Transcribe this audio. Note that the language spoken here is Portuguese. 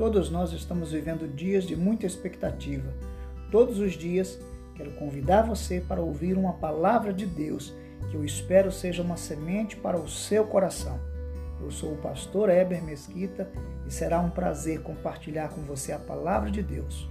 Todos nós estamos vivendo dias de muita expectativa. Todos os dias quero convidar você para ouvir uma palavra de Deus que eu espero seja uma semente para o seu coração. Eu sou o pastor Eber Mesquita e será um prazer compartilhar com você a palavra de Deus.